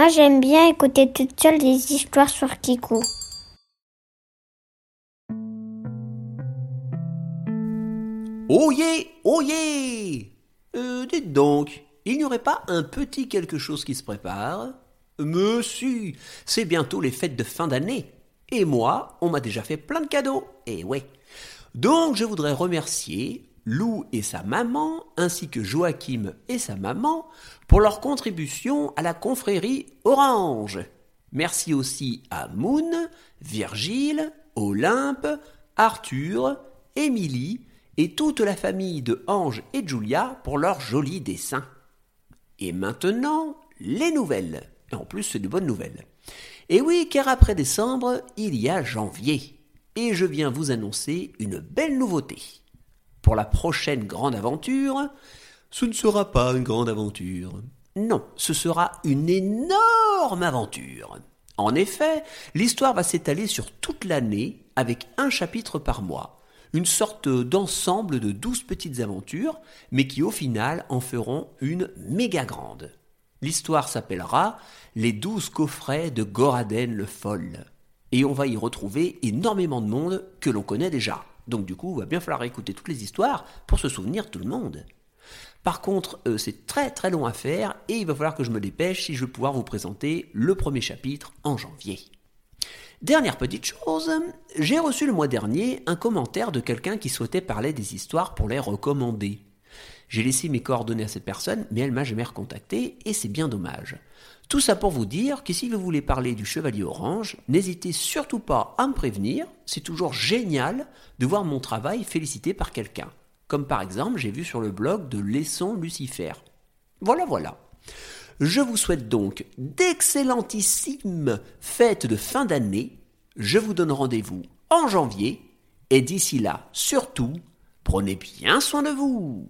Moi, j'aime bien écouter toute seule des histoires sur Kiku. Oyez, oyez euh, Dites donc, il n'y aurait pas un petit quelque chose qui se prépare? Monsieur, c'est bientôt les fêtes de fin d'année. Et moi, on m'a déjà fait plein de cadeaux. Et ouais. Donc, je voudrais remercier Lou et sa maman, ainsi que Joachim et sa maman, pour leur contribution à la confrérie Orange. Merci aussi à Moon, Virgile, Olympe, Arthur, Émilie et toute la famille de Ange et Julia pour leurs jolis dessins. Et maintenant, les nouvelles. En plus, c'est de bonnes nouvelles. Et oui, car après décembre, il y a janvier. Et je viens vous annoncer une belle nouveauté. Pour la prochaine grande aventure, ce ne sera pas une grande aventure. Non, ce sera une énorme aventure. En effet, l'histoire va s'étaler sur toute l'année avec un chapitre par mois. Une sorte d'ensemble de douze petites aventures, mais qui au final en feront une méga grande. L'histoire s'appellera Les douze coffrets de Goraden le Foll. Et on va y retrouver énormément de monde que l'on connaît déjà. Donc du coup, il va bien falloir écouter toutes les histoires pour se souvenir de tout le monde. Par contre, euh, c'est très très long à faire et il va falloir que je me dépêche si je veux pouvoir vous présenter le premier chapitre en janvier. Dernière petite chose, j'ai reçu le mois dernier un commentaire de quelqu'un qui souhaitait parler des histoires pour les recommander. J'ai laissé mes coordonnées à cette personne, mais elle m'a jamais recontacté et c'est bien dommage. Tout ça pour vous dire que si vous voulez parler du Chevalier Orange, n'hésitez surtout pas à me prévenir, c'est toujours génial de voir mon travail félicité par quelqu'un. Comme par exemple, j'ai vu sur le blog de Laissons Lucifer. Voilà, voilà. Je vous souhaite donc d'excellentissimes fêtes de fin d'année. Je vous donne rendez-vous en janvier. Et d'ici là, surtout, prenez bien soin de vous.